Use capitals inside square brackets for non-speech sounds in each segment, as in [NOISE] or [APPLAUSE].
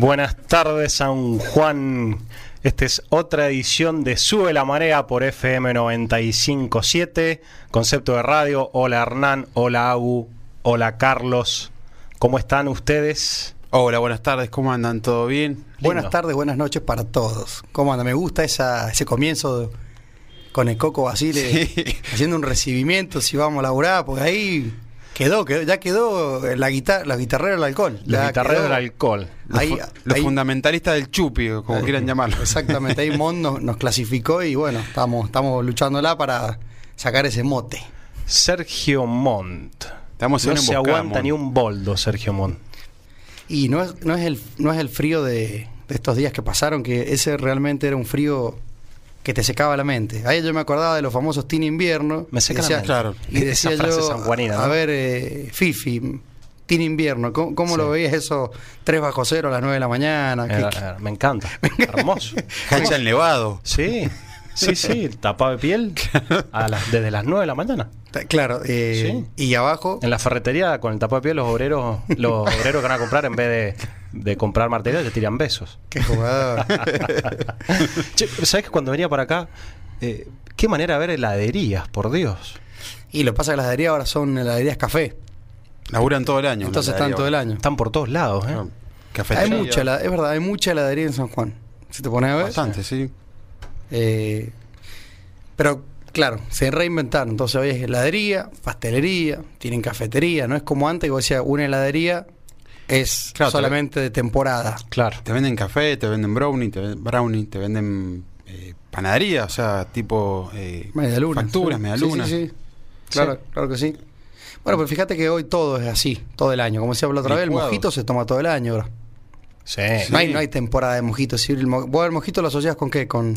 Buenas tardes, San Juan. Esta es otra edición de Sube la Marea por FM 957, concepto de radio. Hola Hernán, hola Agu, hola Carlos. ¿Cómo están ustedes? Hola, buenas tardes, ¿cómo andan? ¿Todo bien? Buenas tardes, buenas noches para todos. ¿Cómo anda? Me gusta esa, ese comienzo de- con el Coco Basile Sí. haciendo un recibimiento si vamos a laburar, porque ahí quedó, quedó ya quedó la guitarra, la guitarrera del alcohol. Guitarreros quedó. del alcohol. Los, Ahí- fu- los ahí- fundamentalistas del chupi, como quieran llamarlo. Exactamente, ahí Mond nos, nos clasificó y bueno, estamos, estamos luchándola para sacar ese mote. Sergio Montt. Estamos No se emboscada, aguanta ni un boldo, Sergio Montt. Y no es, no es, el, no es el frío de, de estos días que pasaron, que ese realmente era un frío que te secaba la mente. Ahí yo me acordaba de los famosos Teen Invierno. Me seca la Decía- mente. Claro. Y Esa decía frase yo, sanjuanina, ¿no? a ver, eh, Fifi, Teen Invierno, ¿cómo, cómo lo veías eso? Tres bajo cero a las nueve de la mañana. ¿Qué- Eh, qué- eh, [LAUGHS] me encanta. Hermoso. Hacha el nevado. Sí, sí, sí. Tapado de piel a las- desde las 9 de la mañana. Claro, eh, y abajo, En la ferretería, con el tapado de piel, los obreros, los obreros que van a comprar, en vez de, de comprar martilleros, te tiran besos. qué jugador. [LAUGHS] Che, ¿Sabes que cuando venía para acá, eh, qué manera de ver heladerías, por Dios? y lo que pasa es que las heladerías ahora son heladerías café. Laburan todo el año. Entonces están todo el año. Están por todos lados, ¿eh? Ah, Hay Cafetería. mucha, es verdad, hay mucha heladería en San Juan. Si te pones a ver. Bastante, sí. Eh, pero claro, se reinventaron. Entonces hoy es heladería, pastelería, tienen cafetería. No es como antes que vos decías, una heladería es Claro, solamente de temporada. Claro. Te venden café, te venden brownie, te venden, brownie, te venden eh, panadería, o sea, tipo eh, Medialunas. facturas, sí. medialunas. Sí, sí, sí. Claro, claro que sí. Bueno, pero fíjate que hoy todo es así, todo el año. Como decía la otra vez, el mojito se toma todo el año. bro. Sí. No, hay, no hay temporada de mojito. Si el mo- vos el mojito lo asocias con qué? Con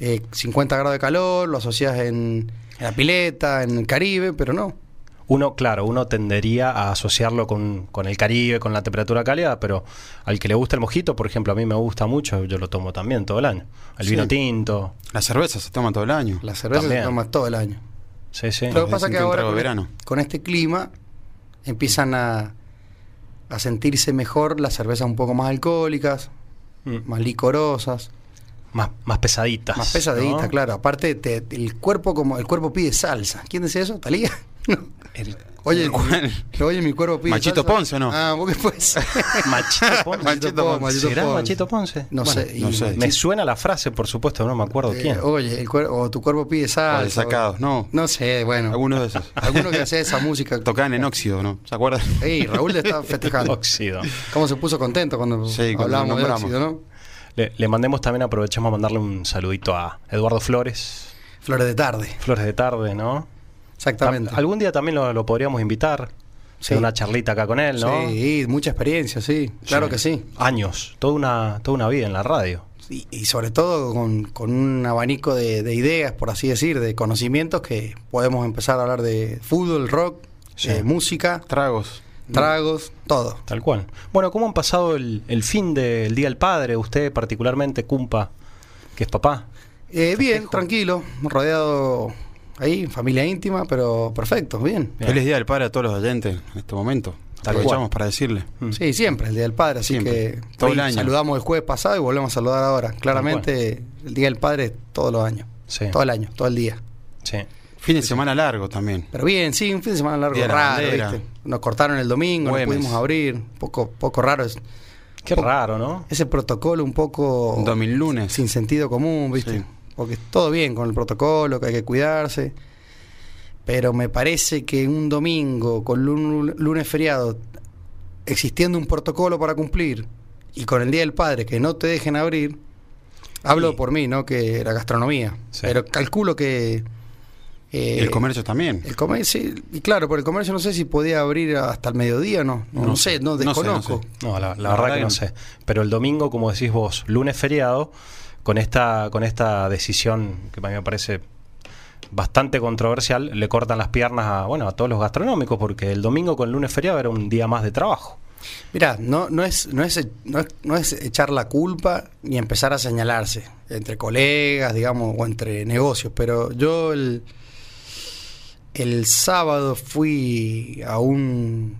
eh, 50 grados de calor, lo asocias en, en la pileta, en el Caribe, pero no. Uno, claro, uno tendería a asociarlo con, con el Caribe, con la temperatura cálida, pero al que le gusta el mojito, por ejemplo, a mí me gusta mucho, yo lo tomo también todo el año. El Sí. vino tinto. La cerveza se toma todo el año. La cerveza También. se toma todo el año. Sí, sí. Lo que pasa es que ahora con, verano. con este clima empiezan a, a sentirse mejor las cervezas un poco más alcohólicas, Mm. más licorosas, Más, más pesaditas. más pesaditas, ¿no? claro. Aparte te- el cuerpo como el cuerpo pide salsa. ¿Quién decía eso? ¿Talía? No. El- Oye, ¿Cuál? mi- oye, mi cuerpo pide Machito salsa. Ponce, ¿o no? Ah, ¿vos qué pues? [LAUGHS] Machito Ponce. Machito Ponce, Ponce. ¿Será Ponce. Machito Ponce? No Bueno, sé. no y- sé. Me suena la frase, por supuesto, no me acuerdo eh, quién. oye, el cuer- o tu cuerpo pide salsa. O desacados, no. No sé, bueno. Algunos de esos. [LAUGHS] Alguno que hace esa música. Tocaban en óxido, ¿no? ¿Se acuerdan? Ey, Raúl te está [LAUGHS] festejando. Óxido. ¿Cómo se puso contento cuando Sí, hablábamos de óxido, no? Le, le mandemos también, aprovechamos a mandarle un saludito a Eduardo Flores. Flores de tarde, Flores de tarde, ¿no? Exactamente. Tam- Algún día también lo, lo podríamos invitar. Sí. Una charlita acá con él, ¿no? Sí, mucha experiencia, sí, claro que sí. Años, toda una, toda una vida en la radio. Y, y sobre todo con, con un abanico de, de ideas, por así decir, de conocimientos que podemos empezar a hablar de fútbol, rock, Sí. eh, música, Tragos. tragos, todo. Tal cual. Bueno, ¿cómo han pasado el, el fin del Día del Padre? Usted particularmente, Cumpa, que es papá. Eh, bien, tranquilo, rodeado ahí, familia íntima, pero perfecto, bien. Bien. Feliz Día del Padre a todos los oyentes en este momento. Aprovechamos para decirle. Mm. Sí, siempre, el Día del Padre, así Siempre, que todo el año. saludamos el jueves pasado y volvemos a saludar ahora. Claramente, el Día del Padre es todos los años, Sí. todo el año, todo el día. Sí. Fin de semana largo también. Pero bien, sí, un fin de semana largo Día de la raro, bandera. ¿viste? Nos cortaron el domingo, Güemes. no pudimos abrir, poco, poco raro. es- Qué raro, ¿no? ese protocolo un poco Un domingo lunes. sin sentido común, ¿viste? Sí. Porque todo bien con el protocolo, que hay que cuidarse. Pero me parece que un domingo con lun- lunes feriado, existiendo un protocolo para cumplir, y con el Día del Padre que no te dejen abrir, hablo por mí, ¿no? Que la gastronomía. Sí. Pero calculo que... eh, el comercio también. el comercio, sí, y claro, por el comercio no sé si podía abrir hasta el mediodía, no, no, no sé, no no sé, no desconozco. sé. No, la, la La verdad verdad que que no no. sé. Pero el domingo, como decís vos, lunes feriado, con esta, con esta decisión que a mí me parece bastante controversial, le cortan las piernas a, bueno, a todos los gastronómicos, porque el domingo con el lunes feriado era un día más de trabajo. Mirá, no, no, es, no, es, no, es, no es echar la culpa ni empezar a señalarse entre colegas, digamos, o entre negocios, pero yo el, el sábado fui a un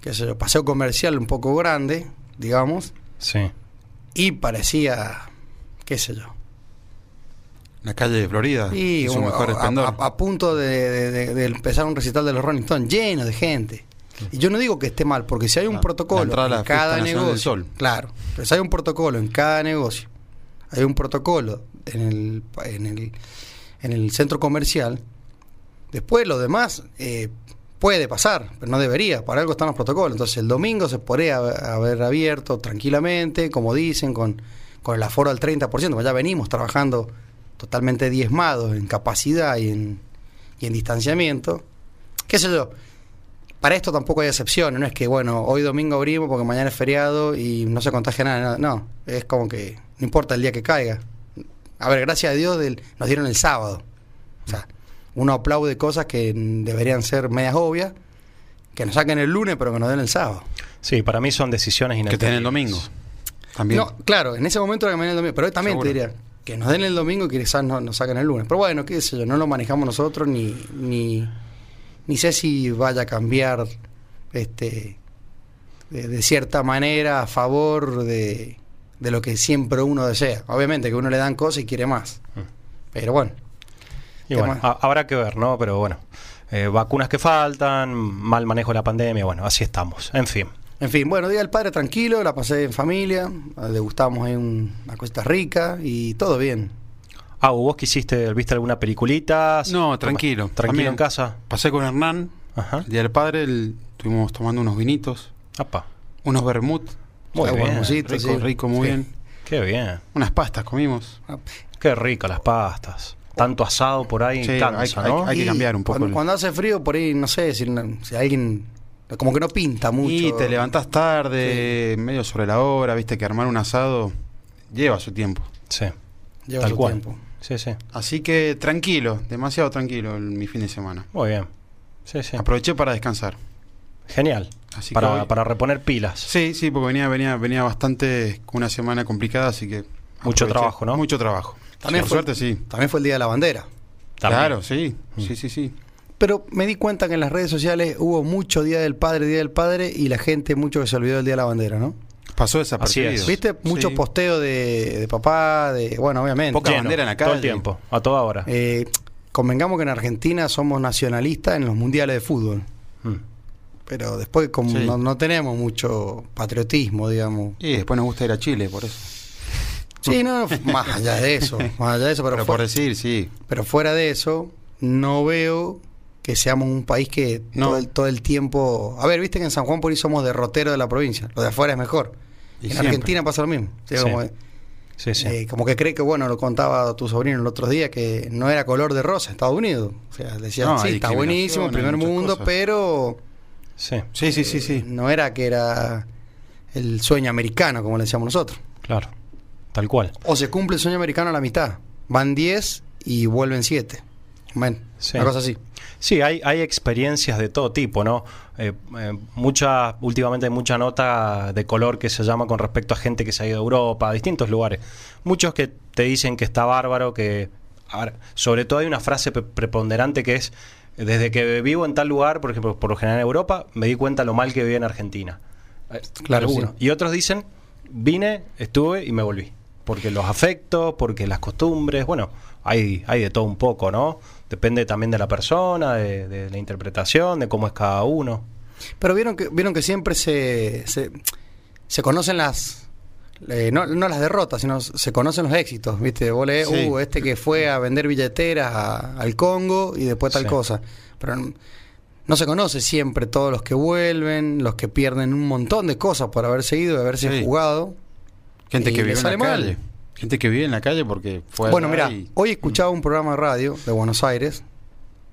qué sé yo, paseo comercial un poco grande, digamos, Sí. y parecía, qué sé yo, La calle de Florida. Y en su mejor a, a- a punto de, de- de- de empezar un recital de los Rolling Stones, lleno de gente. Y yo no digo que esté mal, porque si hay un La- protocolo en cada negocio, Sol. claro, pero si hay un protocolo en cada negocio, hay un protocolo en el, en el, en el centro comercial, después lo demás eh, puede pasar, pero no debería, para algo están los protocolos. Entonces el domingo se podría haber abierto tranquilamente, como dicen, con, con el aforo al 30%, porque ya venimos trabajando totalmente diezmados en capacidad y en, y en distanciamiento. ¿Qué sé yo? Para esto tampoco hay excepciones, no es que, bueno, hoy domingo abrimos porque mañana es feriado y no se contagia nada, no, es como que no importa el día que caiga. A ver, gracias a Dios del- nos dieron el sábado. O sea, uno aplaude cosas que deberían ser medias obvias, que nos saquen el lunes pero que nos den el sábado. Sí, para mí son decisiones que te den el domingo. También. No, claro, en ese momento era que me den el domingo, pero hoy también Seguro. te diría que nos den el domingo y que quizás no, nos saquen el lunes. Pero bueno, qué sé yo, no lo manejamos nosotros ni, ni, ni sé si vaya a cambiar este de, de cierta manera a favor de, de lo que siempre uno desea. Obviamente que uno le dan cosas y quiere más. Pero bueno, Y habrá que ver, ¿no? Pero bueno, eh, vacunas que faltan, mal manejo de la pandemia, bueno, así estamos. En fin. En fin, bueno, Día del Padre tranquilo, la pasé en familia, le gustamos ahí un- una cosita rica y todo bien. Ah, ¿vos que hiciste, viste alguna peliculita? No, tranquilo. Tranquilo También. en casa. Pasé con Hernán, Ajá. el día del padre, el- estuvimos tomando unos vinitos, Apa. unos vermut. Muy bien, rico, sí. rico, muy Sí. bien. Qué bien. Unas pastas comimos. Qué rico las pastas. Tanto asado por ahí Sí, cansa, hay- ¿no? hay- que cambiar un poco Cuando, el- cuando hace frío, por ahí, no sé, si, si alguien. Como que no pinta mucho. Y te levantás tarde, medio sobre la hora, viste que armar un asado lleva su tiempo. Sí, Lleva tal su cual. tiempo. Sí, sí. Así que tranquilo, demasiado tranquilo el- mi fin de semana. Muy bien. Sí, sí. Aproveché para descansar. Genial. Así que para, hoy- para reponer pilas. Sí, sí, porque venía, venía, venía bastante con una semana complicada, así que Mucho aproveché. trabajo, ¿no? Mucho trabajo. También Por fue, suerte sí. También fue el Día de la Bandera. También. Claro, sí, Mm. sí, sí, sí. Pero me di cuenta que en las redes sociales hubo mucho Día del Padre, Día del Padre, y la gente mucho que se olvidó del Día de la Bandera, ¿no? Pasó desapercibido. Así es. ¿Viste? Mucho Sí. posteo de, de papá, de. Bueno, obviamente. Poca Lleno, bandera en la Todo el calle. tiempo, a toda hora. Eh, convengamos que en Argentina somos nacionalistas en los mundiales de fútbol. Mm. Pero después, como Sí. no, no tenemos mucho patriotismo, digamos. Y después nos gusta ir a Chile, por eso. Sí, no, más allá de eso. [LAUGHS] Más allá de eso, pero, Pero, por decir, sí. pero fuera de eso, no veo que seamos un país que No. todo, el, todo el tiempo. A ver, viste que en San Juan por ahí somos derrotero de la provincia. Lo de afuera es mejor. Y en siempre. Argentina pasa lo mismo. Sí. Como, Sí, sí. eh, como que cree que, bueno, lo contaba tu sobrino el otro día, que no era color de rosa Estados Unidos. O sea, decía, No, sí, está buenísimo, discriminación, primer mundo, cosas. pero sí, Sí, sí, sí, sí. no era que era el sueño americano, como le decíamos nosotros. claro. Tal cual. O se cumple el sueño americano a la mitad. Van 10 y vuelven 7. Bueno, Sí. una cosa así. Sí, hay, hay experiencias de todo tipo, ¿no? Eh, eh, mucha, últimamente hay mucha nota de color que se llama con respecto a gente que se ha ido a Europa, a distintos lugares. Muchos que te dicen que está bárbaro, que... ver, sobre todo hay una frase preponderante que es, desde que vivo en tal lugar, por ejemplo, por lo general en Europa, me di cuenta lo mal que vivía en Argentina. Eh, Claro, sí. Y otros dicen, vine, estuve y me volví. porque los afectos, porque las costumbres, bueno, hay, hay de todo un poco, ¿no? Depende también de la persona, de, de la interpretación, de cómo es cada uno. Pero vieron que, vieron que siempre se, se, se conocen las. eh, no, no las derrotas, sino se conocen los éxitos, ¿viste? Vos lees, Sí. uh, este que fue a vender billeteras a- al Congo y después tal Sí. cosa. Pero no se conoce siempre todos los que vuelven, los que pierden un montón de cosas por haberse ido y haberse Sí. jugado. Gente que vive en la sale mal. Gente que vive en la calle porque fue Bueno, mira, y- hoy escuchaba un programa de radio de Buenos Aires,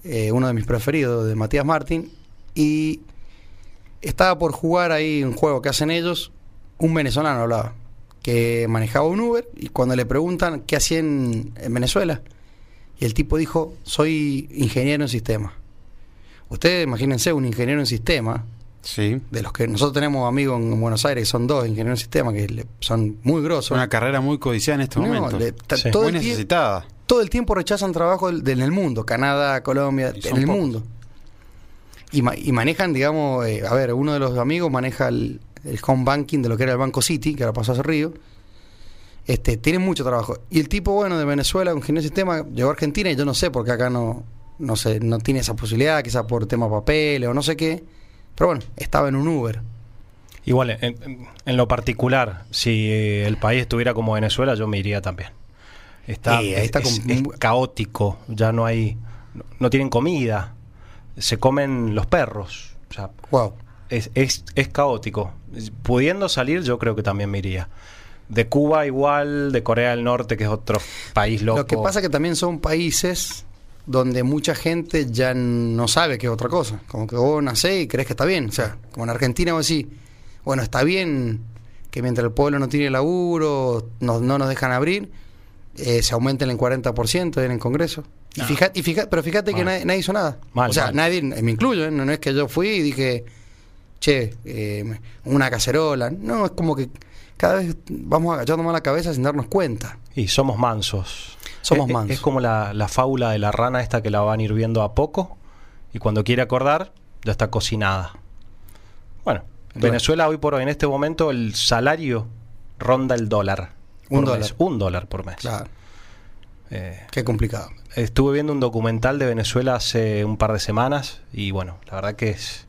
eh, uno de mis preferidos, de Matías Martín, y estaba por jugar ahí un juego que hacen ellos, un venezolano hablaba, que manejaba un Uber, y cuando le preguntan qué hacía en, en Venezuela, y el tipo dijo, soy ingeniero en sistemas. Ustedes imagínense un ingeniero en sistemas, Sí. de los que nosotros tenemos amigos en Buenos Aires, que son dos ingenieros en sistemas, que le- son muy grosos. Una carrera muy codiciada en este No, momento. le- ta- Sí. todo muy necesitada. todo el tiempo rechazan trabajo en el mundo, Canadá, Colombia, en el pocos. mundo. Y, ma- y manejan, digamos, eh, a ver, uno de los amigos maneja el, el home banking de lo que era el Banco City, que ahora pasó a ser Río. Este, tiene mucho trabajo. Y el tipo, bueno, de Venezuela, un ingeniero de sistema, llegó a Argentina y yo no sé por qué acá no, no sé, no tiene esa posibilidad, quizás por tema papeles o no sé qué. Pero bueno, estaba en un Uber. Igual, en, lo particular, si eh, el país estuviera como Venezuela, yo me iría también. Está, está es, es caótico, ya no hay, no, no tienen comida, se comen los perros, o sea, Wow. es, es, es caótico. Pudiendo salir, yo creo que también me iría. De Cuba igual, de Corea del Norte, que es otro país loco. Lo que pasa que también son países donde mucha gente ya no sabe que es otra cosa. Como que vos nacés y crees que está bien. O sea, como en Argentina vos decís, bueno, está bien que mientras el pueblo no tiene laburo, no, no nos dejan abrir, eh, se aumenten el 40% en el Congreso. Y No. fíjate, y fíjate- pero fíjate que nadie, nadie hizo nada. Mal, o sea, mal. nadie, me incluyo, ¿eh? no, no es que yo fui y dije, che, eh, una cacerola. No, es como que cada vez vamos agachando más la cabeza sin darnos cuenta. Y somos mansos. Somos Es- es- mansos. Es como la, la fábula de la rana esta que la van hirviendo a poco y cuando quiere acordar ya está cocinada. Bueno, en. Venezuela hoy por hoy, en este momento, el salario ronda el dólar. Un mes. dólar. Un dólar por mes. Claro, Eh, qué complicado. estuve viendo un documental de Venezuela hace un par de semanas y bueno, la verdad que es,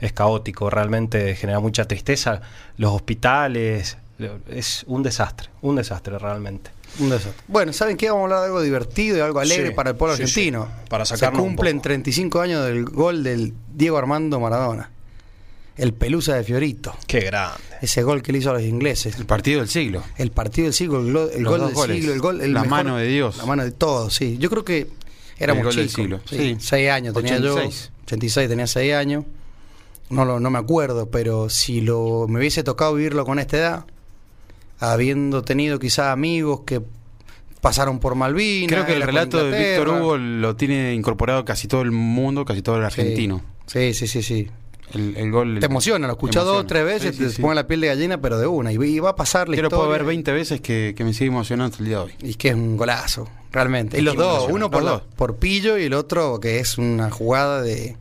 es caótico, realmente genera mucha tristeza. Los hospitales, es un desastre, un desastre realmente. Un desastre. Bueno, ¿saben qué? Vamos a hablar de algo divertido y algo alegre Sí, para el pueblo sí, argentino. sí. Para Se cumplen poco. 35 años del gol del Diego Armando Maradona. El pelusa de Fiorito. Qué grande. Ese gol que le hizo a los ingleses. El partido del siglo. El partido del siglo, el, glo- el Los gol del goles. siglo, el gol. El La mejor- mano de Dios. La mano de todos, sí. Yo creo que del chicos. siglo, Sí, sí. Seis años tenía 86. yo. 86 tenía 6 años. No, lo, no me acuerdo, pero si lo me hubiese tocado vivirlo con esta edad, habiendo tenido quizás amigos que pasaron por Malvinas. Creo que el relato de Víctor. Hugo lo tiene incorporado casi todo el mundo, casi todo el argentino. Sí, sí, sí, sí. El, el gol. Te emociona, lo escuchás dos o tres veces, Sí, sí, te sí. pone la piel de gallina, pero de una. Y, y va a pasar la puedo historia. ver 20 veces que, que me sigue emocionando hasta el día de hoy. Y que es un golazo, realmente. Y los Qué dos, uno por, Los dos. por pillo y el otro que es una jugada de...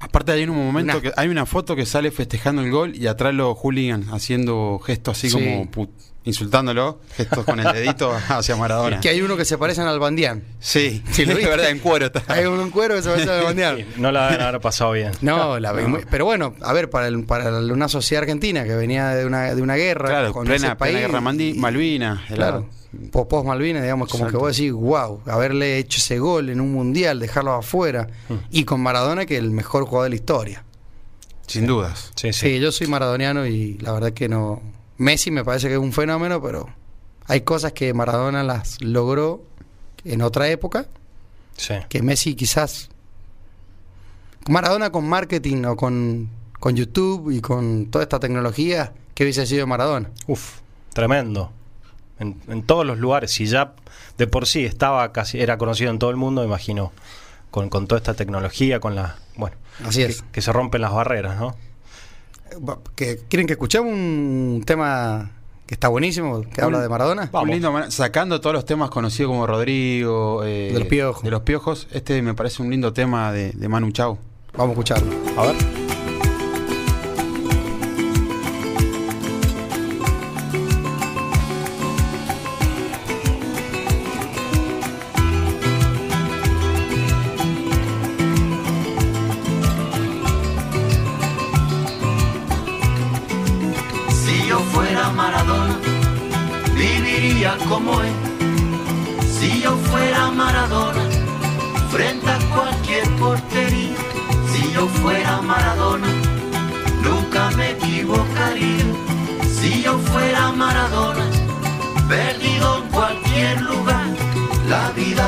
Aparte hay un momento Una- que hay una foto que sale festejando el gol y atrás los hooligan haciendo gestos así Sí. como pu- insultándolo, gestos con el dedito [LAUGHS] hacia Maradona. Que hay uno que se parece al Bandián. Sí, Sí, lo [LAUGHS] viste. verdad en cuero está. Hay uno en cuero que se parece al Bandián. Sí, no la deben haber pasado bien. No, la muy- pero bueno, a ver, para, el- para una sociedad argentina que venía de una, de una guerra Claro, con plena, ese país, plena guerra Malvinas. Claro, post Malvinas, digamos, como Exacto. que vos decís, wow, haberle hecho ese gol en un mundial, dejarlo afuera, Mm. y con Maradona, que es el mejor jugador de la historia. Sin dudas. Sí, Sí, sí. yo soy maradoniano y la verdad que no. Messi me parece que es un fenómeno, pero hay cosas que Maradona las logró en otra época, sí. que Messi quizás. Maradona con marketing o con, con YouTube y con toda esta tecnología, ¿qué hubiese sido Maradona? Uf, tremendo. En, en todos los lugares. Si ya de por sí estaba casi, era conocido en todo el mundo, imagino, con, con toda esta tecnología, con la. Bueno, Así es. que, que se rompen las barreras, ¿no? Que- ¿Quieren que escuchemos un tema que está buenísimo, que habla de Maradona? Vamos. Un lindo sacando todos los temas conocidos como Rodrigo, eh, De los Piojos. de los piojos, este me parece un lindo tema de, de Manu Chao. Vamos a escucharlo. A ver.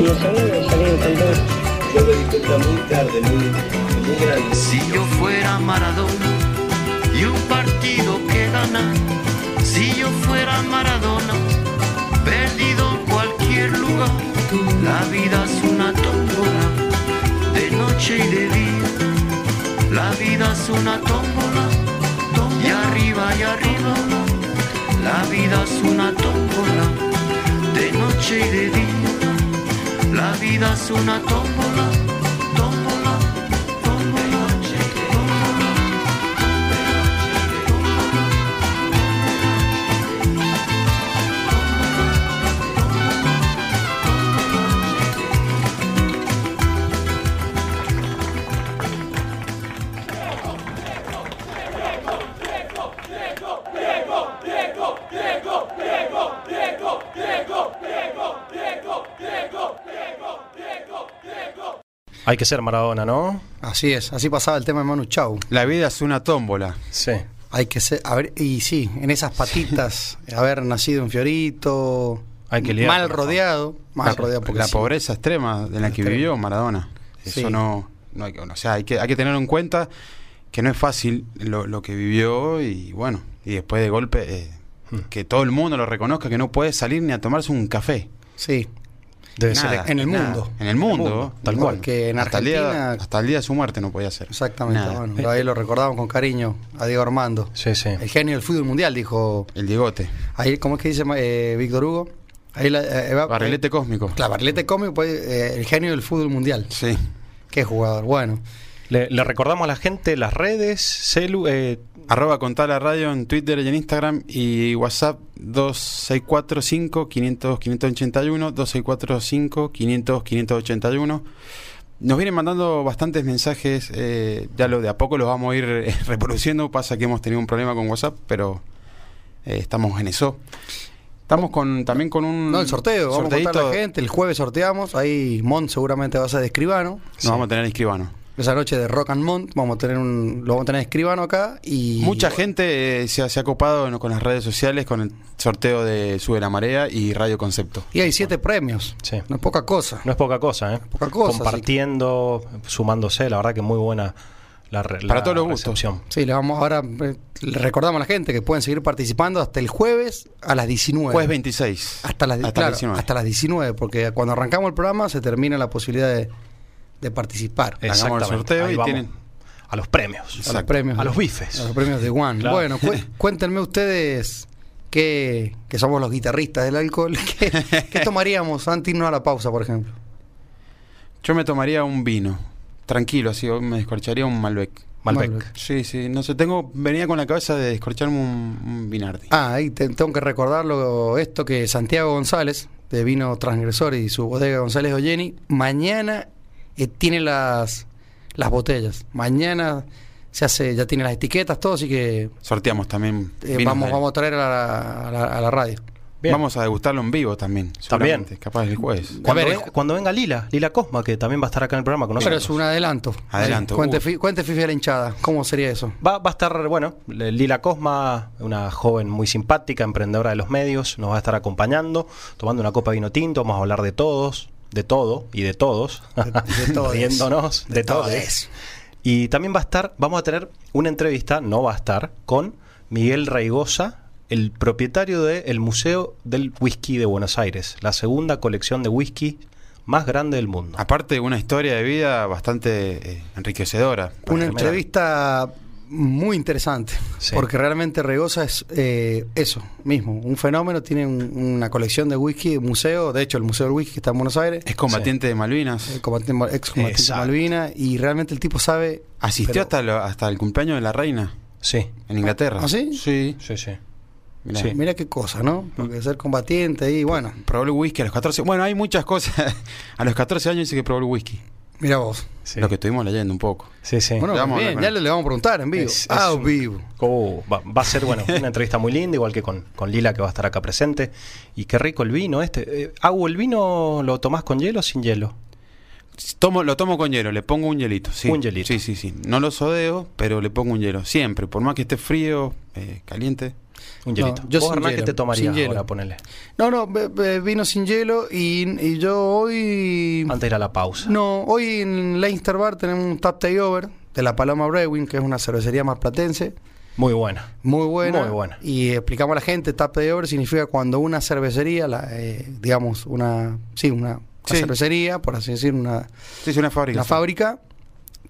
Y es salir campeón. Yo me di cuenta muy tarde, muy, muy grande. Si yo fuera Maradona y un partido que ganar, si yo fuera Maradona, perdido en cualquier lugar, la vida es una tómbola, de noche y de día, la vida es una tómbola, y arriba y arriba, la vida es una tómbola, de noche y de día, la vida es una tómbola, Hay que ser Maradona, ¿no? Así es, así pasaba el tema de Manu Chao. La vida es una tómbola. Sí. Hay que ser, a ver, y sí, en esas patitas, haber nacido en Fiorito, Hay que lidiar mal rodeado, mal la, rodeado porque la sí. pobreza extrema en la que Extrema. vivió Maradona. Eso Sí. no, no hay que, o sea, hay que, hay que tener en cuenta que no es fácil lo, lo que vivió y bueno, y después de golpe eh, Hmm. que todo el mundo lo reconozca que no puede salir ni a tomarse un café. Sí, Debe Nada, ser en el nada. mundo. En el mundo, mundo, tal cual. Porque en hasta, el Argentina, día, hasta el día de su muerte no podía ser. exactamente, Nada. bueno, ahí lo recordamos con cariño a Diego Armando. Sí, sí. El genio del fútbol mundial, dijo, El Diegote. ahí, ¿cómo es que dice eh, Víctor Hugo? Ahí la, eh, va- Barrilete cósmico. Claro, barrilete cómico, pues, eh, el genio del fútbol mundial. Sí. Qué jugador, bueno. Le, le recordamos a la gente las redes, celu, eh, Arroba contar la radio en Twitter y en Instagram y WhatsApp 2645 500 581 2645 500 581 Nos vienen mandando bastantes mensajes, eh, ya lo de a poco los vamos a ir eh, [LAUGHS] reproduciendo, pasa que hemos tenido un problema con WhatsApp, pero eh, estamos en eso. Estamos con también con un No, el sorteo, vamos a contar a la gente, el jueves sorteamos, ahí Mont seguramente va a ser de escribano. Nos vamos a tener escribano. Esa noche de Rock and Mont vamos a tener un, lo vamos a tener escribano acá y Mucha gente eh, se, ha, se ha copado ¿no? con las redes sociales, con el sorteo de Sube la Marea y Radio Concepto. y hay siete premios. Sí. No es poca cosa. no es poca cosa, ¿eh? Poca cosa, Compartiendo, sumándose, la verdad que muy buena la, re- Para la todos los gustos. Sí, le vamos ahora eh, le recordamos a la gente que pueden seguir participando hasta el jueves a las 19. Jueves 26. Hasta las, Hasta claro, las 19. hasta las 19, porque cuando arrancamos el programa se termina la posibilidad de, de participar. Hagamos el sorteo Ahí y vamos tienen- a los premios. a los premios. A los bifes. A los premios de One. [LAUGHS] Claro. Bueno, cu- [LAUGHS] cuéntenme ustedes que, que somos los guitarristas del alcohol. [LAUGHS] ¿Qué, qué tomaríamos antes de irnos a la pausa, por ejemplo? Yo me tomaría un vino, tranquilo, así, me descorcharía un Malbec. Malbec. Malbec. Sí, sí, no sé, tengo, venía con la cabeza de descorcharme un, un Vinardi. Ah, ahí te- tengo que recordarlo esto que Santiago González, de Vino Transgresor y su bodega González Olleni, mañana eh, tiene las, las botellas. Mañana se hace, ya tiene las etiquetas, todo, así que Sorteamos también. eh, vamos, de- vamos a traer a la, a la- a la radio. Bien. Vamos a degustarlo en vivo también. También. Capaz el jueves. Cuando, A ver, venga, cuando venga Lila, Lila Cosma, que también va a estar acá en el programa con Pero nosotros. es un adelanto. Adelanto. Cuente, Uh. fi- cuente Fifi a la hinchada. ¿Cómo sería eso? Va, va a estar, bueno, Lila Cosma, una joven muy simpática, emprendedora de los medios, nos va a estar acompañando, tomando una copa de vino tinto, vamos a hablar de todos, de todo y de todos, De- de [LAUGHS] riéndonos de, De todos. Y también va a estar, vamos a tener una entrevista, no va a estar, con Miguel Raigosa, el propietario del Museo del Whisky de Buenos Aires, la segunda colección de whisky más grande del mundo. Aparte, una historia de vida bastante eh, enriquecedora. Una entrevista muy interesante, Sí. porque realmente Regosa es eh, eso mismo, un fenómeno, tiene un- una colección de whisky, museo, de hecho el Museo del Whisky que está en Buenos Aires, Es combatiente de Malvinas. combatiente- ex combatiente de Exacto. Malvina, y realmente el tipo sabe... Asistió pero- hasta, lo- hasta el cumpleaños de la reina Sí, en Inglaterra. ¿Ah, sí? Sí. sí, sí. Mirá. Sí. Mira qué cosa, ¿no? Porque ser combatiente y bueno, Probó el whisky a los 14. Bueno, hay muchas cosas. [LAUGHS] a los 14 años dice que probó el whisky. Mira vos. Sí. Lo que estuvimos leyendo un poco. Sí, sí. Bueno, vamos bien, ya le, le vamos a preguntar en vivo. Es- es ah, un- vivo. Oh, va, va a ser bueno, una entrevista muy linda, igual que con, con Lila que va a estar acá presente. Y qué rico el vino este. Eh, Agu, ¿el vino lo tomás con hielo o sin hielo? Tomo, lo tomo con hielo, le pongo un hielito. Sí. Un hielito. Sí, sí, sí. No lo sodeo, pero le pongo un hielo. Siempre, por más que esté frío, eh, caliente. Un No, hielito. yo ¿Vos, sin Hernán, qué hielo, te tomarías sin hielo. ahora? Ponele. No, no, be- be- vino sin hielo y, y yo hoy... Antes de ir a la pausa. No, hoy en Leinster Bar tenemos un tap takeover de la Paloma Brewing, que es una cervecería más platense, Muy buena. muy buena. Muy buena. Y explicamos a la gente, tap takeover significa cuando una cervecería, la, eh, digamos, una, sí, una, una Sí. cervecería, por así decir, una, Sí, es una fábrica. una sí. fábrica,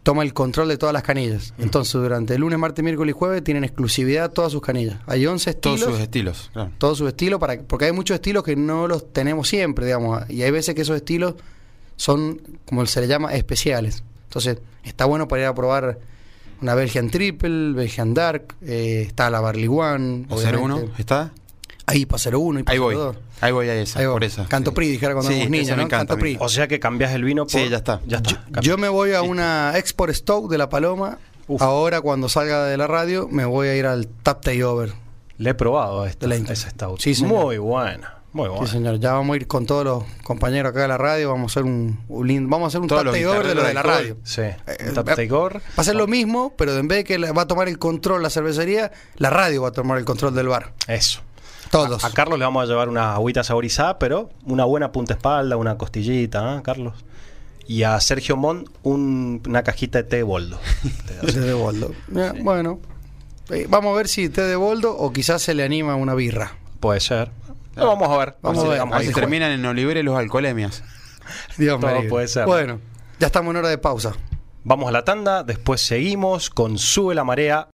toma el control de todas las canillas. Entonces, durante el lunes, martes, miércoles y jueves tienen exclusividad todas sus canillas. Hay 11 Todos estilos. sus estilos, claro. todos sus estilos para porque hay muchos estilos que no los tenemos siempre digamos y hay veces que esos estilos son como se le llama especiales entonces está bueno para ir a probar una Belgian Triple Belgian Dark eh, está la Barley One ¿O 01? obviamente. ¿Está? Ahí para 01 y para Ahí voy. 02 Ahí voy a esa, Ahí va. por esa. Canto Sí. Pri, dijera cuando Sí, éramos niños, ¿no? encanta Canto. Pri. O sea que cambias el vino por... Sí, ya está. Ya está. yo, me voy a una Export Stoke de la Paloma Uf. ahora cuando salga de la radio me voy a ir al Tap Takeover Le he probado esta, esa stout. Sí, señor. Muy buena. Muy buena. Sí, señor. Ya vamos a ir con todos los compañeros acá de la radio. Vamos a hacer un, un lindo- vamos a hacer un Todos tap takeover de lo de la radio. Sí. Eh, Tap eh, takeover. Va a ser lo mismo, pero en vez de que va a tomar el control la cervecería, la radio va a tomar el control del bar. Eso. Todos. A, a Carlos le vamos a llevar una agüita saborizada, pero una buena punta espalda, una costillita, ¿eh, Carlos? Y a Sergio Mont un- una cajita de té de boldo. [LAUGHS] Té de boldo. Ya, Bueno, eh, vamos a ver si té de boldo o quizás se le anima una birra. Puede ser. Vamos a ver. Vamos a si ver. A si terminan en Oliveres los alcoholemias. [LAUGHS] Dios libre. puede ser. Bueno, ya estamos en hora de pausa. Vamos a la tanda, después seguimos con Sube la Marea